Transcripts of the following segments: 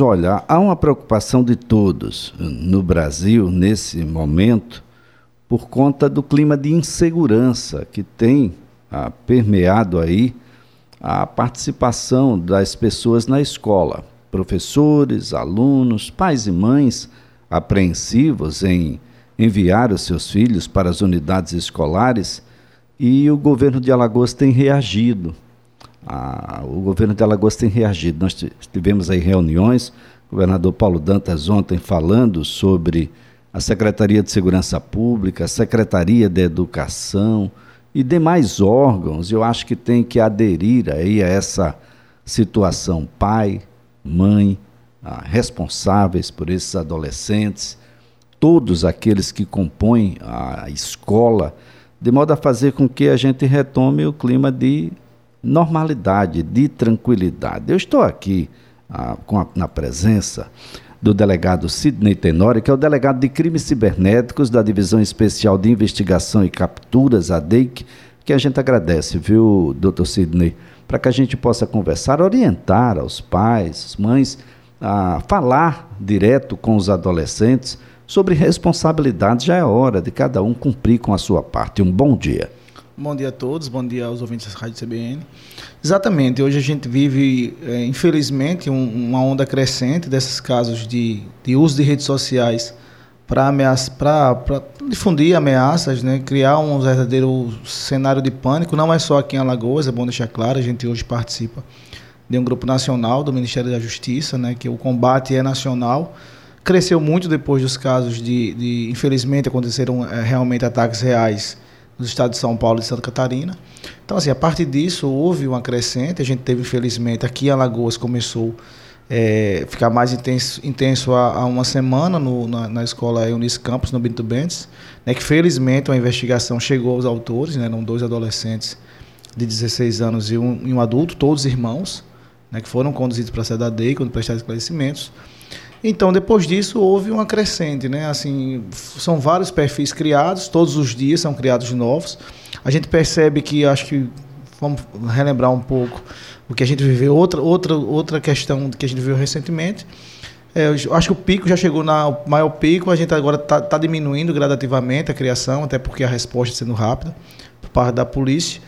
Olha, há uma preocupação de todos no Brasil nesse momento por conta do clima de insegurança que tem ah, permeado aí a participação das pessoas na escola, professores, alunos, pais e mães apreensivos em enviar os seus filhos para as unidades escolares e o governo de Alagoas tem reagido a, o governo de Alagoas tem reagido. Nós tivemos aí reuniões, o governador Paulo Dantas ontem falando sobre a Secretaria de Segurança Pública, a Secretaria de Educação e demais órgãos. Eu acho que tem que aderir aí a essa situação. Pai, mãe, ah, responsáveis por esses adolescentes, todos aqueles que compõem a escola, de modo a fazer com que a gente retome o clima de normalidade, de tranquilidade. Eu estou aqui ah, a, na presença do delegado Sidney Tenori, que é o delegado de crimes cibernéticos da Divisão Especial de Investigação e Capturas, a DEIC, que a gente agradece, viu, doutor Sidney, para que a gente possa conversar, orientar aos pais, mães, a falar direto com os adolescentes sobre responsabilidade. Já é hora de cada um cumprir com a sua parte. Um bom dia. Bom dia a todos, bom dia aos ouvintes da Rádio CBN. Exatamente, hoje a gente vive, é, infelizmente, um, uma onda crescente desses casos de, de uso de redes sociais para difundir ameaças, né, criar um verdadeiro cenário de pânico. Não é só aqui em Alagoas, é bom deixar claro, a gente hoje participa de um grupo nacional do Ministério da Justiça, né, que o combate é nacional. Cresceu muito depois dos casos de, de infelizmente, aconteceram é, realmente ataques reais nos estados de São Paulo e Santa Catarina. Então, assim, a partir disso, houve uma crescente. A gente teve, infelizmente, aqui em Alagoas começou a é, ficar mais intenso, intenso há, há uma semana no, na, na, escola Eunice Campos, no Bento Bentes, né, que felizmente uma investigação chegou aos autores, né, eram dois adolescentes de 16 anos e um, e um adulto, todos irmãos, né, que foram conduzidos para a sede da DEI quando prestaram esclarecimentos. Então, depois disso, houve uma crescente, né? Assim, são vários perfis criados, todos os dias são criados novos. A gente percebe que, acho que, vamos relembrar um pouco o que a gente viveu, outra, outra, outra questão que a gente viu recentemente. É, acho que o pico já chegou na maior pico, a gente agora está tá diminuindo gradativamente a criação, até porque a resposta sendo rápida por parte da polícia.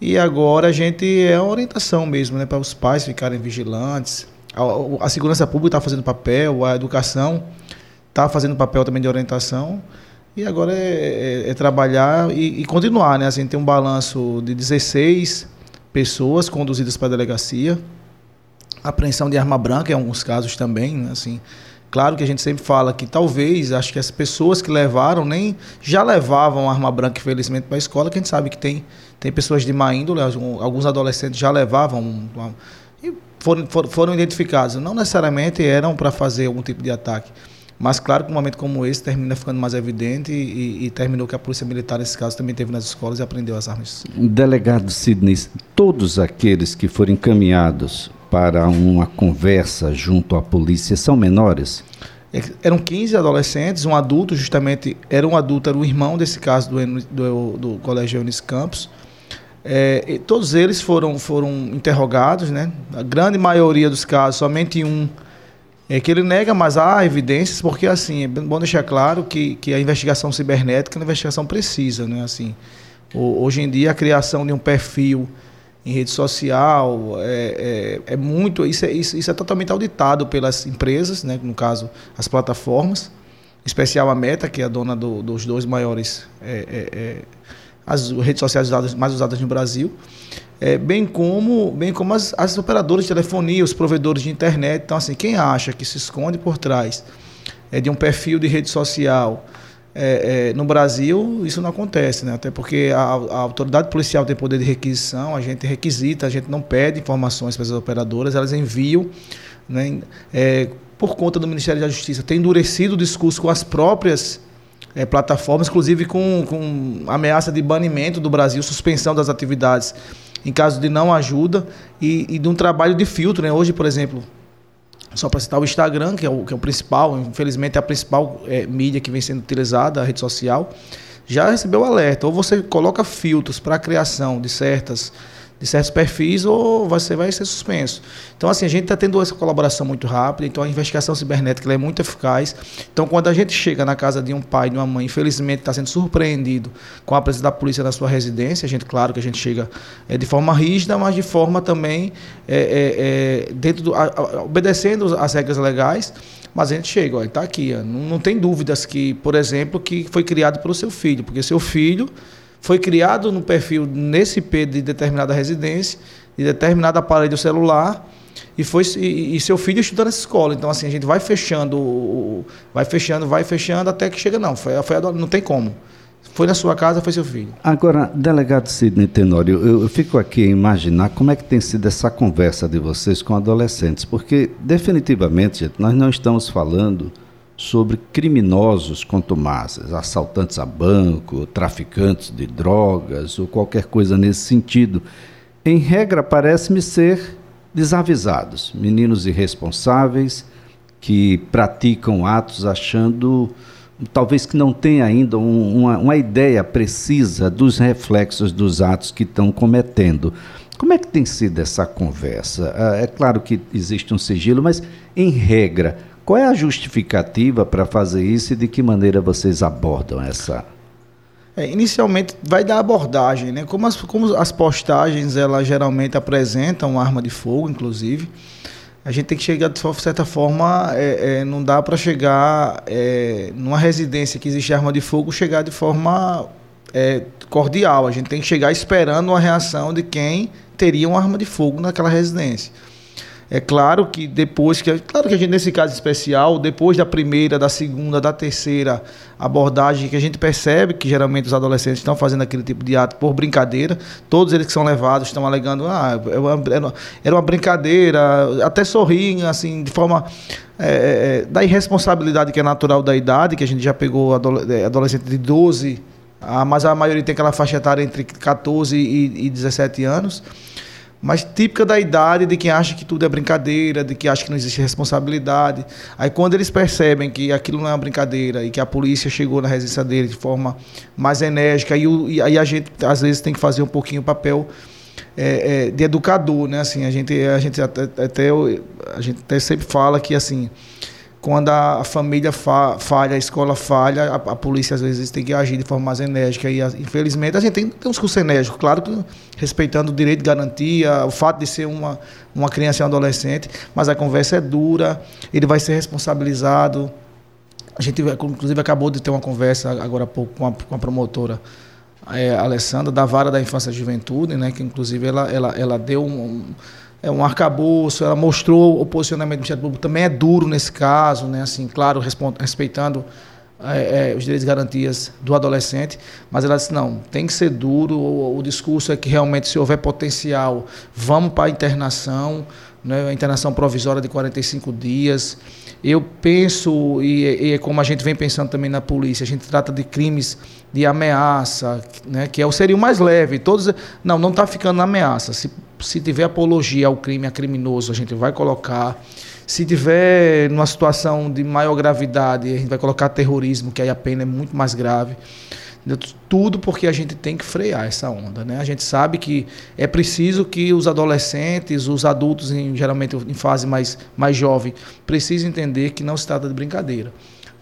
E agora a gente é uma orientação mesmo, né, para os pais ficarem vigilantes, a, a segurança pública está fazendo papel, a educação está fazendo papel também de orientação. E agora é, é, é trabalhar e, e, continuar, né? Assim, tem um balanço de 16 pessoas conduzidas para a delegacia. Apreensão de arma branca em alguns casos também, né? assim. Claro que a gente sempre fala que talvez, acho que as pessoas que levaram nem já levavam arma branca, infelizmente, para a escola, que a gente sabe que tem, tem pessoas de má índole, alguns adolescentes já levavam uma, foram, foram, identificados. Não necessariamente eram para fazer algum tipo de ataque. Mas claro que um momento como esse termina ficando mais evidente e, e, terminou que a Polícia Militar, nesse caso, também teve nas escolas e aprendeu as armas. Delegado Sidney, todos aqueles que foram encaminhados para uma conversa junto à polícia são menores? É, eram 15 adolescentes, um adulto, justamente, era um adulto, era o irmão desse caso do, do, do Colégio Eunice Campos. É, todos eles foram, foram interrogados, né? A grande maioria dos casos, somente um é que ele nega, mas há evidências, porque assim, é bom deixar claro que, que a investigação cibernética é uma investigação precisa, né? Assim, hoje em dia a criação de um perfil em rede social é, é, é muito, isso é, isso, isso é totalmente auditado pelas empresas, né? No caso, as plataformas, em especial a Meta, que é a dona do, dos dois maiores é, é, é as redes sociais usadas, mais usadas no Brasil, é, bem como, bem como as, as operadoras de telefonia, os provedores de internet. Então, assim, quem acha que se esconde por trás é, de um perfil de rede social é, é, no Brasil, isso não acontece, né? até porque a, a, autoridade policial tem poder de requisição, a gente requisita, a gente não pede informações para as operadoras, elas enviam. Né? É, por conta do Ministério da Justiça, tem endurecido o discurso com as próprias é, plataformas, inclusive com, com ameaça de banimento do Brasil, suspensão das atividades em caso de não ajuda e, e de um trabalho de filtro. Né? Hoje, por exemplo, só para citar o Instagram, que é o, que é o principal, infelizmente é a principal é, mídia que vem sendo utilizada, a rede social, já recebeu alerta. Ou você coloca filtros para a criação de certas de certos perfis ou você vai ser suspenso. Então, assim, a gente está tendo essa colaboração muito rápida, então a investigação cibernética é muito eficaz. Então, quando a gente chega na casa de um pai, de uma mãe, infelizmente está sendo surpreendido com a presença da polícia na sua residência, a gente, claro que a gente chega é, de forma rígida, mas de forma também é, é, é dentro do, a, a, obedecendo as regras legais, mas a gente chega, está aqui, ó, não, não tem dúvidas que, por exemplo, que foi criado pelo seu filho, porque seu filho foi criado no perfil nesse IP de determinada residência, de determinado aparelho celular, e foi e, e, seu filho estuda nessa escola. Então assim a gente vai fechando, vai fechando, vai fechando até que chega não, foi, foi não tem como. Foi na sua casa, foi seu filho. Agora, delegado Sidney Tenório, eu, eu, fico aqui a imaginar como é que tem sido essa conversa de vocês com adolescentes, porque definitivamente, gente, nós não estamos falando sobre criminosos contumazes, assaltantes a banco, traficantes de drogas ou qualquer coisa nesse sentido. Em regra, parece-me ser desavisados, meninos irresponsáveis que praticam atos achando talvez que não tenha ainda um, uma, uma ideia precisa dos reflexos dos atos que estão cometendo. Como é que tem sido essa conversa? Ah, é claro que existe um sigilo, mas em regra, qual é a justificativa para fazer isso e de que maneira vocês abordam essa? É, inicialmente vai dar abordagem, né? Como as, como as postagens elas geralmente apresentam arma de fogo, inclusive, a gente tem que chegar de certa forma, é, é, não dá para chegar é, numa residência que existe arma de fogo, chegar de forma é, cordial. A gente tem que chegar esperando uma reação de quem teria uma arma de fogo naquela residência. É claro que depois que, claro que a gente nesse caso especial, depois da primeira, da segunda, da terceira abordagem que a gente percebe que geralmente os adolescentes estão fazendo aquele tipo de ato por brincadeira, todos eles que são levados estão alegando, ah, era uma brincadeira, até sorriem assim de forma é, é, é, da irresponsabilidade que é natural da idade, que a gente já pegou é, adolescente de 12, mas a maioria tem aquela faixa etária entre 14 e, e 17 anos mas típica da idade de quem acha que tudo é brincadeira, de que acha que não existe responsabilidade. Aí quando eles percebem que aquilo não é uma brincadeira e que a polícia chegou na residência dele de forma mais enérgica, o, e aí a gente às vezes tem que fazer um pouquinho o papel é, é, de educador, né? Assim, a gente, a gente até, até a gente até sempre fala que assim quando a, família fa falha, a escola falha, a, a, polícia às vezes tem que agir de forma mais enérgica. E infelizmente a gente tem, tem uns cursos enérgicos, claro que respeitando o direito de garantia, o fato de ser uma, uma criança e um adolescente, mas a conversa é dura, ele vai ser responsabilizado. A gente, inclusive, acabou de ter uma conversa agora há pouco com a, com a promotora é, Alessandra, da Vara da Infância e Juventude, né, que inclusive ela, ela, ela deu um é um arcabouço, ela mostrou o posicionamento do Ministério Público, também é duro nesse caso, né? assim, claro, respeitando é, é, os direitos e garantias do adolescente, mas ela disse, não, tem que ser duro, o, o discurso é que realmente se houver potencial, vamos para a internação, né, a internação provisória de 45 dias. Eu penso, e, e é como a gente vem pensando também na polícia, a gente trata de crimes de ameaça, né, que é seria o mais leve. Todos, não, não está ficando na ameaça. Se, se tiver apologia ao crime, a criminoso, a gente vai colocar. Se tiver numa situação de maior gravidade, a gente vai colocar terrorismo, que aí a pena é muito mais grave. Tudo porque a gente tem que frear essa onda. Né? A gente sabe que é preciso que os adolescentes, os adultos, em, geralmente em fase mais, mais jovem, precisem entender que não se trata de brincadeira.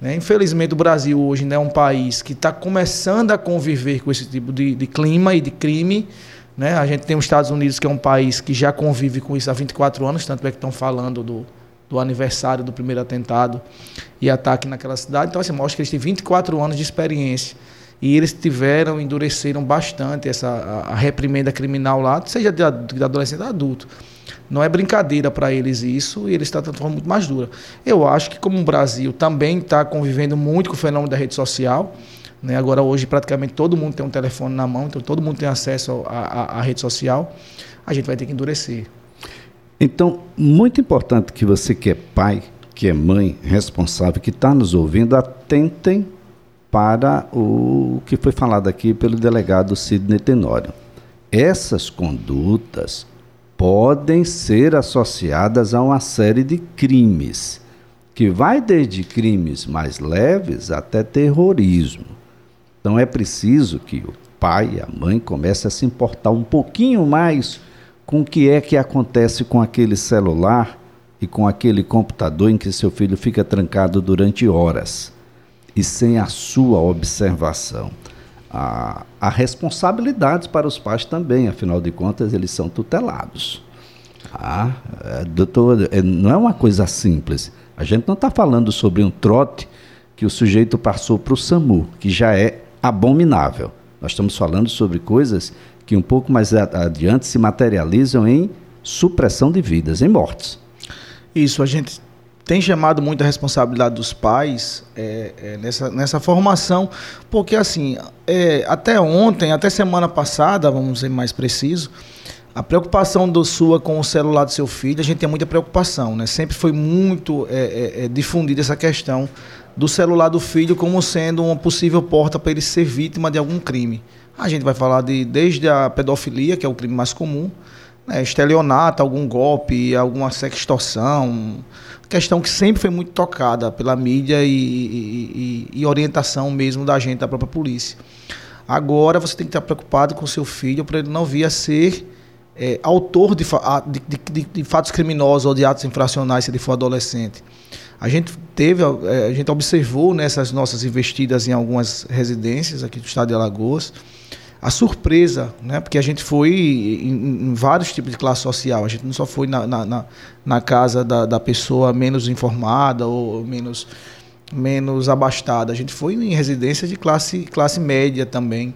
Né? Infelizmente, o Brasil hoje né, é um país que está começando a conviver com esse tipo de, de clima e de crime. Né? A gente tem os Estados Unidos, que é um país que já convive com isso há 24 anos, tanto é que estão falando do, do aniversário do primeiro atentado e ataque naquela cidade. Então, assim, mostra que eles têm 24 anos de experiência e eles tiveram, endureceram bastante essa a, a reprimenda criminal lá, seja de, de adolescente ou adulto. Não é brincadeira para eles isso e eles estão de forma muito mais dura. Eu acho que como o Brasil também está convivendo muito com o fenômeno da rede social, né? agora hoje praticamente todo mundo tem um telefone na mão, então todo mundo tem acesso à rede social, a gente vai ter que endurecer. Então, muito importante que você que é pai, que é mãe responsável, que está nos ouvindo, atentem para o que foi falado aqui pelo delegado Sidney Tenório. Essas condutas podem ser associadas a uma série de crimes, que vai desde crimes mais leves até terrorismo. Então é preciso que o pai e a mãe comecem a se importar um pouquinho mais com o que é que acontece com aquele celular e com aquele computador em que seu filho fica trancado durante horas e sem a sua observação. Há, há responsabilidades para os pais também, afinal de contas, eles são tutelados. Ah, doutor, é, não é uma coisa simples. A gente não está falando sobre um trote que o sujeito passou para o SAMU, que já é abominável. Nós estamos falando sobre coisas que um pouco mais adiante se materializam em supressão de vidas, em mortes. Isso, a gente tem chamado muito a responsabilidade dos pais é, é, nessa, nessa formação, porque assim, é, até ontem, até semana passada, vamos ser mais preciso, a preocupação do sua com o celular do seu filho, a gente tem muita preocupação, né? Sempre foi muito é, é, é difundida essa questão do celular do filho como sendo uma possível porta para ele ser vítima de algum crime. A gente vai falar de desde a pedofilia, que é o crime mais comum, né, estelionato, algum golpe, alguma sextorção, questão que sempre foi muito tocada pela mídia e, e, e, orientação mesmo da gente, da própria polícia. Agora você tem que estar preocupado com seu filho para ele não vir a ser é, autor de, de, de, de, fatos criminosos ou de atos infracionais se ele for adolescente. A gente teve, é, a gente observou nessas nossas investidas em algumas residências aqui do estado de Alagoas, a surpresa, né? Porque a gente foi em, em, vários tipos de classe social. A gente não só foi na, na, na casa da, da, pessoa menos informada ou menos, menos abastada. A gente foi em residências de classe, classe média também.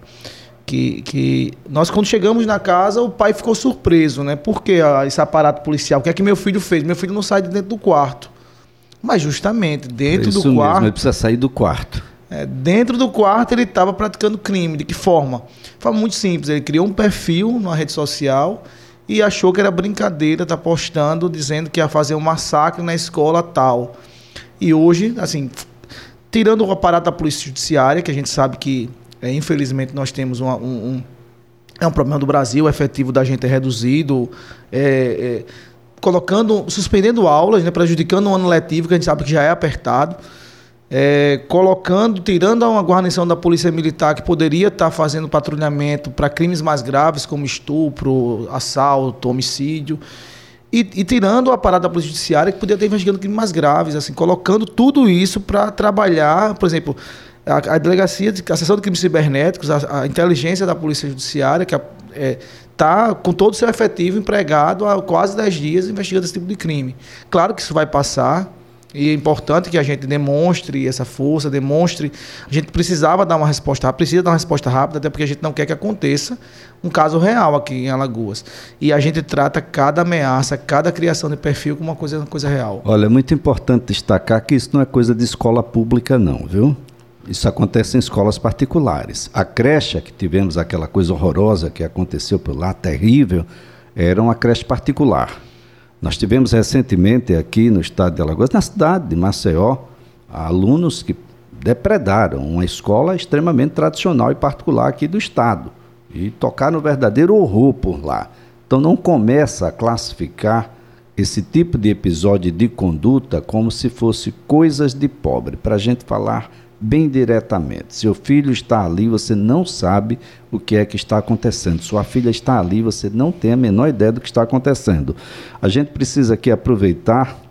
Que, que nós, quando chegamos na casa, o pai ficou surpreso, né? Por que esse aparato policial? O que é que meu filho fez? Meu filho não sai de dentro do quarto. Mas justamente dentro é do quarto. Mesmo, ele precisa sair do quarto. É, dentro do quarto ele estava praticando crime. De que forma? Foi muito simples. Ele criou um perfil numa rede social e achou que era brincadeira, tá postando, dizendo que ia fazer um massacre na escola tal. E hoje, assim, tirando o aparato da polícia judiciária, que a gente sabe que, é, infelizmente, nós temos uma, um, um, É um problema do Brasil, o efetivo da gente é reduzido. É, é, colocando, suspendendo aulas, né, prejudicando o ano letivo, que a gente sabe que já é apertado é, colocando, tirando uma guarnição da Polícia Militar que poderia estar fazendo patrulhamento para crimes mais graves, como estupro, assalto, homicídio, e, e tirando a parada da Polícia Judiciária que poderia estar investigando crimes mais graves, assim, colocando tudo isso para trabalhar, por exemplo, a, a, delegacia, de, a seção de crimes cibernéticos, a, a inteligência da Polícia Judiciária, que está é, com todo o seu efetivo empregado há quase 10 dias investigando esse tipo de crime. Claro que isso vai passar, e é importante que a gente demonstre essa força, demonstre. A gente precisava dar uma resposta, precisa dar uma resposta rápida, até porque a gente não quer que aconteça um caso real aqui em Alagoas. E a gente trata cada ameaça, cada criação de perfil como uma coisa, uma coisa real. Olha, é muito importante destacar que isso não é coisa de escola pública, não, viu? Isso acontece em escolas particulares. A creche, que tivemos aquela coisa horrorosa que aconteceu por lá, terrível, era uma creche particular. Nós tivemos recentemente aqui no estado de Alagoas, na cidade de Maceió, alunos que depredaram uma escola extremamente tradicional e particular aqui do estado e tocaram um verdadeiro horror por lá. Então não começa a classificar esse tipo de episódio de conduta como se fosse coisas de pobre, para a gente falar bem diretamente. Seu filho está ali, você não sabe o que é que está acontecendo. Sua filha está ali, você não tem a menor ideia do que está acontecendo. A gente precisa aqui aproveitar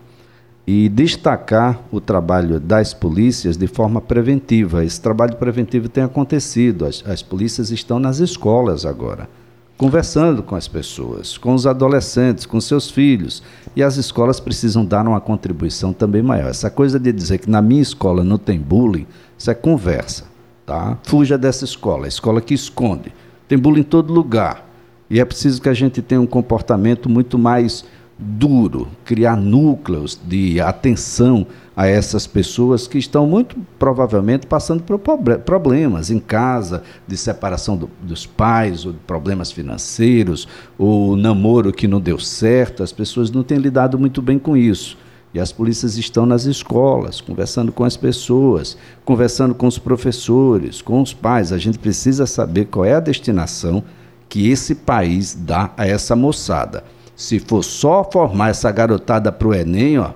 e destacar o trabalho das polícias de forma preventiva. Esse trabalho preventivo tem acontecido. As, as polícias estão nas escolas agora conversando com as pessoas, com os adolescentes, com seus filhos. E as escolas precisam dar uma contribuição também maior. Essa coisa de dizer que na minha escola não tem bullying, isso é conversa. Tá? Fuja dessa escola, a escola que esconde. Tem bullying em todo lugar. E é preciso que a gente tenha um comportamento muito mais duro, criar núcleos de atenção a essas pessoas que estão muito provavelmente passando por problemas em casa, de separação do, dos pais, ou problemas financeiros, ou namoro que não deu certo. As pessoas não têm lidado muito bem com isso. E as polícias estão nas escolas, conversando com as pessoas, conversando com os professores, com os pais. A gente precisa saber qual é a destinação que esse país dá a essa moçada. Se for só formar essa garotada para o Enem, ó,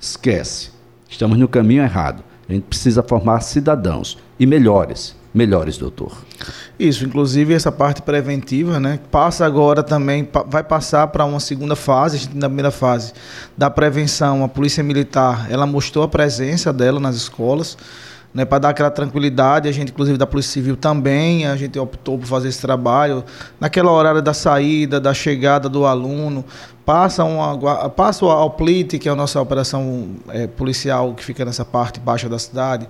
esquece. Estamos no caminho errado. A gente precisa formar cidadãos e melhores melhores, doutor? Isso, inclusive essa parte preventiva, né? Passa agora também, vai passar para uma segunda fase, a gente na primeira fase da prevenção, a Polícia Militar, ela mostrou a presença dela nas escolas, né, para dar aquela tranquilidade, a gente, inclusive da Polícia Civil também, a gente optou por fazer esse trabalho. Naquela horário da saída, da chegada do aluno, passa, uma, passa ao PLIT, que é a nossa operação é, policial que fica nessa parte baixa da cidade.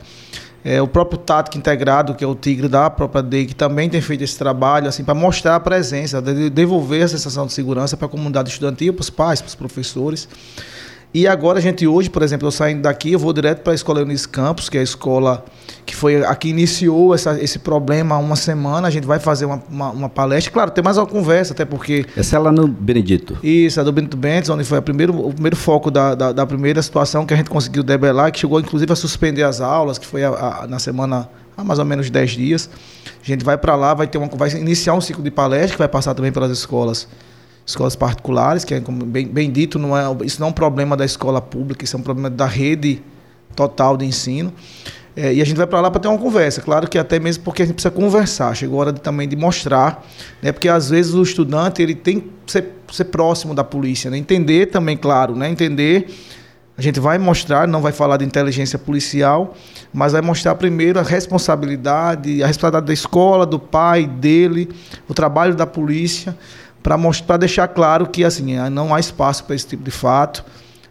É, o próprio Tático Integrado, que é o Tigre da própria DEI, que também tem feito esse trabalho assim, para mostrar a presença, de devolver a sensação de segurança para a comunidade estudantil, para os pais, para os professores. E agora a gente hoje, por exemplo, eu saindo daqui, eu vou direto para a escola Eunice Campos, que é a escola que foi a que iniciou essa, esse problema há uma semana. A gente vai fazer uma, uma, uma, palestra. Claro, tem mais uma conversa, até porque. Essa é lá no Benedito. Isso, é do Benedito Bentes, onde foi a primeiro, o primeiro foco da, da, da, primeira situação que a gente conseguiu debelar, que chegou inclusive a suspender as aulas, que foi a, a, na semana há mais ou menos 10 dias. A gente vai para lá, vai ter uma vai iniciar um ciclo de palestra que vai passar também pelas escolas escolas particulares, que é bem, bem dito, não é, isso não é um problema da escola pública, isso é um problema da rede total de ensino. É, e a gente vai para lá para ter uma conversa. Claro que até mesmo porque a gente precisa conversar. Chegou a hora de, também de mostrar, né? Porque às vezes o estudante ele tem que ser, ser próximo da polícia, né? Entender também, claro, né? Entender. A gente vai mostrar, não vai falar de inteligência policial, mas vai mostrar primeiro a responsabilidade, a responsabilidade da escola, do pai, dele, o trabalho da polícia para deixar claro que assim não há espaço para esse tipo de fato.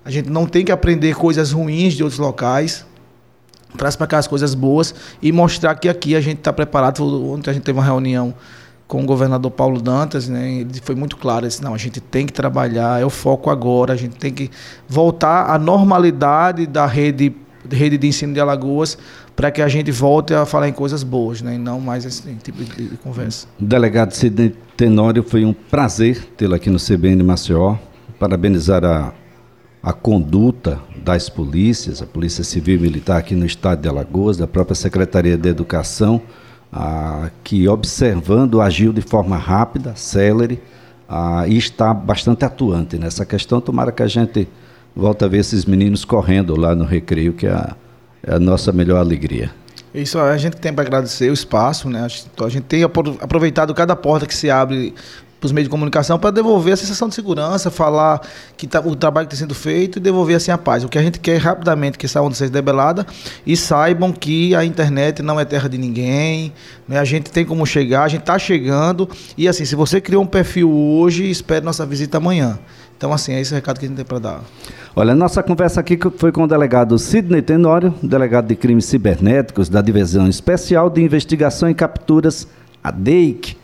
A gente não tem que aprender coisas ruins de outros locais, traz para cá as coisas boas e mostrar que aqui a gente está preparado. Ontem a gente teve uma reunião com o governador Paulo Dantas, né? Ele foi muito claro, disse, não, a gente tem que trabalhar, é o foco agora, a gente tem que voltar à normalidade da rede rede de ensino de Alagoas para que a gente volte a falar em coisas boas, né? e não mais esse tipo de, conversa. Delegado Sidney Tenório, foi um prazer tê-lo aqui no CBN Maceió. Parabenizar a, a conduta das polícias, a Polícia Civil e Militar aqui no estado de Alagoas, da própria Secretaria de Educação, a, que observando agiu de forma rápida, célere, a, e está bastante atuante nessa questão. Tomara que a gente volte a ver esses meninos correndo lá no recreio, que é a é a nossa melhor alegria. Isso a gente tem para agradecer o espaço, né? A gente tem aproveitado cada porta que se abre para os meios de comunicação para devolver a sensação de segurança, falar que tá, o trabalho que está sendo feito e devolver assim a paz. O que a gente quer é rapidamente que essa onda seja debelada e saibam que a internet não é terra de ninguém, né? a gente tem como chegar, a gente está chegando e assim, se você criou um perfil hoje, espere nossa visita amanhã. Então, assim, é esse recado que a gente tem para dar. Olha, nossa conversa aqui foi com o delegado Sidney Tenório, delegado de crimes cibernéticos da Divisão Especial de Investigação e Capturas, a DEIC,